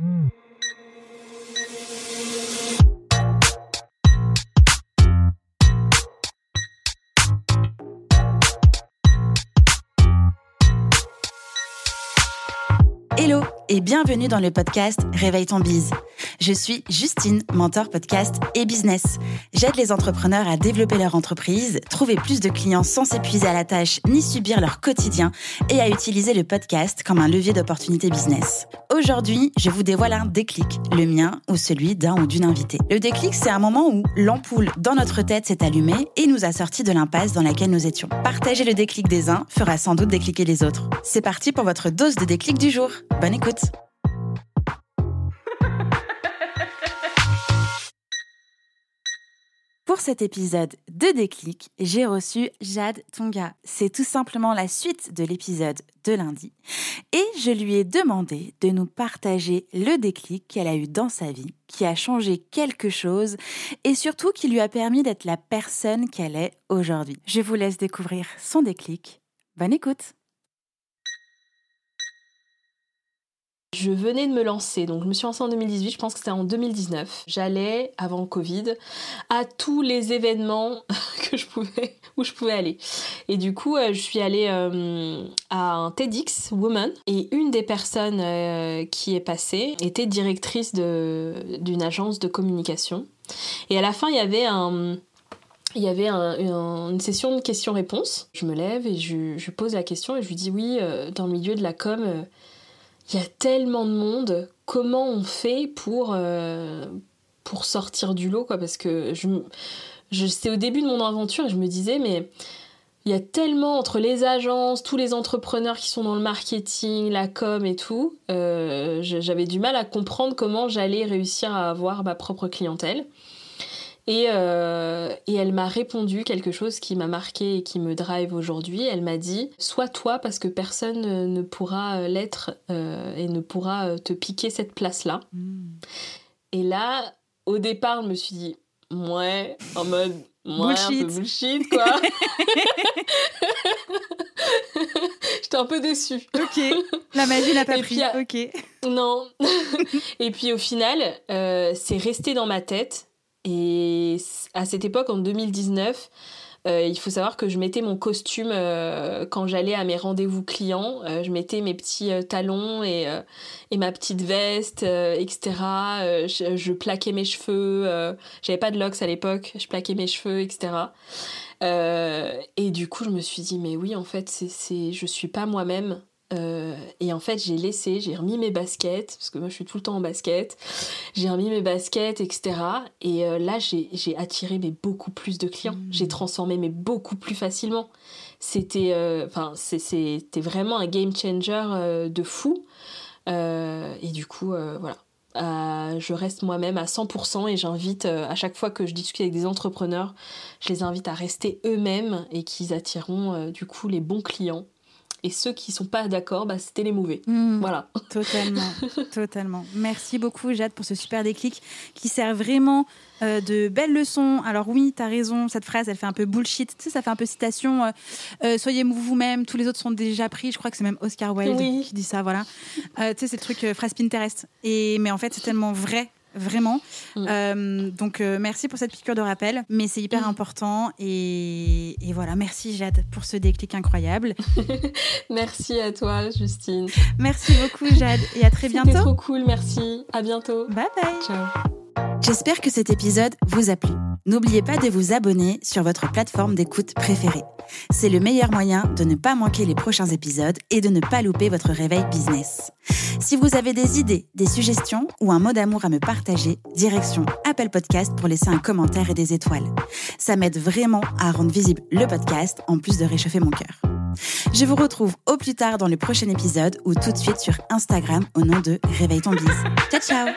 Hello et bienvenue dans le podcast Réveille ton bise. Je suis Justine, mentor podcast et business. J'aide les entrepreneurs à développer leur entreprise, trouver plus de clients sans s'épuiser à la tâche ni subir leur quotidien et à utiliser le podcast comme un levier d'opportunité business. Aujourd'hui, je vous dévoile un déclic, le mien ou celui d'un ou d'une invitée. Le déclic, c'est un moment où l'ampoule dans notre tête s'est allumée et nous a sorti de l'impasse dans laquelle nous étions. Partager le déclic des uns fera sans doute décliquer les autres. C'est parti pour votre dose de déclic du jour. Bonne écoute. Pour cet épisode de Déclic, j'ai reçu Jade Tonga. C'est tout simplement la suite de l'épisode de lundi. Et je lui ai demandé de nous partager le déclic qu'elle a eu dans sa vie, qui a changé quelque chose et surtout qui lui a permis d'être la personne qu'elle est aujourd'hui. Je vous laisse découvrir son déclic. Bonne écoute Je venais de me lancer, donc je me suis lancée en 2018, je pense que c'était en 2019. J'allais, avant le Covid, à tous les événements que je pouvais, où je pouvais aller. Et du coup, euh, je suis allée euh, à un TEDx Woman, et une des personnes euh, qui est passée était directrice d'une agence de communication. Et à la fin, il y avait un, il y avait une session de questions-réponses. Je me lève et je, je, pose la question et je lui dis oui, dans le milieu de la com, il y a tellement de monde, comment on fait pour, euh, pour sortir du lot quoi? Parce que je, c'est au début de mon aventure et je me disais, mais il y a tellement entre les agences, tous les entrepreneurs qui sont dans le marketing, la com et tout, euh, j'avais du mal à comprendre comment j'allais réussir à avoir ma propre clientèle. Euh, et, elle m'a répondu quelque chose qui m'a marqué et qui me drive aujourd'hui. Elle m'a dit Sois toi parce que personne ne pourra euh, l'être euh, et ne pourra te piquer cette place-là. Hmm. Et là, au départ, je me suis dit Ouais, en mode Ouais, bullshit. un peu bullshit, quoi. J'étais un peu déçue. Ok, la magie n'a pas pris. ok. Non. et puis au final, c'est resté dans ma tête et à cette époque, en 2019, euh, il faut savoir que je mettais mon costume euh, quand j'allais à mes rendez-vous clients. Euh, je mettais mes petits talons et, et, ma petite veste, etc. Je, plaquais mes cheveux. J'avais pas de locks à l'époque. Je plaquais mes cheveux, etc. et du coup, je me suis dit, mais oui, en fait, c'est, je suis pas moi-même. Euh, et en fait, j'ai laissé, j'ai remis mes baskets, parce que moi je suis tout le temps en basket, j'ai remis mes baskets, etc. Et euh, là, j'ai attiré mais beaucoup plus de clients. Mmh. J'ai transformé mais beaucoup plus facilement. C'était euh, c'était vraiment un game changer de fou. et du coup, voilà. je reste moi-même à 100% et j'invite à chaque fois que je discute avec des entrepreneurs, je les invite à rester eux-mêmes et qu'ils attireront du coup les bons clients et ceux qui sont pas d'accord, bah, c'était les mauvais. Hmm. voilà. Totalement, totalement. Merci beaucoup Jade pour ce super déclic qui sert vraiment euh, de belles leçons. Alors oui, tu as raison, cette phrase, elle fait un peu bullshit. Tu sais, ça fait un peu citation. Euh, euh, soyez vous-même, tous les autres sont déjà pris. Je crois que c'est même Oscar Wilde qui dit ça, voilà. tu sais, c'est le truc phrase Pinterest. Et, mais en fait, c'est tellement vrai vraiment. Mm. Euh, donc euh, merci pour cette piqûre de rappel, mais c'est hyper mm. important et, voilà, merci Jade pour ce déclic incroyable. merci à toi Justine. Merci beaucoup Jade et à très bientôt. C'était trop cool, merci. À bientôt. Bye bye. Ciao. J'espère que cet épisode vous a plu. N'oubliez pas de vous abonner sur votre plateforme d'écoute préférée. C'est le meilleur moyen de ne pas manquer les prochains épisodes et de ne pas louper votre réveil business. Si vous avez des idées, des suggestions ou un mot d'amour à me partager, direction Apple Podcast pour laisser un commentaire et des étoiles. Ça m'aide vraiment à rendre visible le podcast en plus de réchauffer mon cœur. Je vous retrouve au plus tard dans le prochain épisode ou tout de suite sur Instagram au nom de Réveille ton bise. Ciao ciao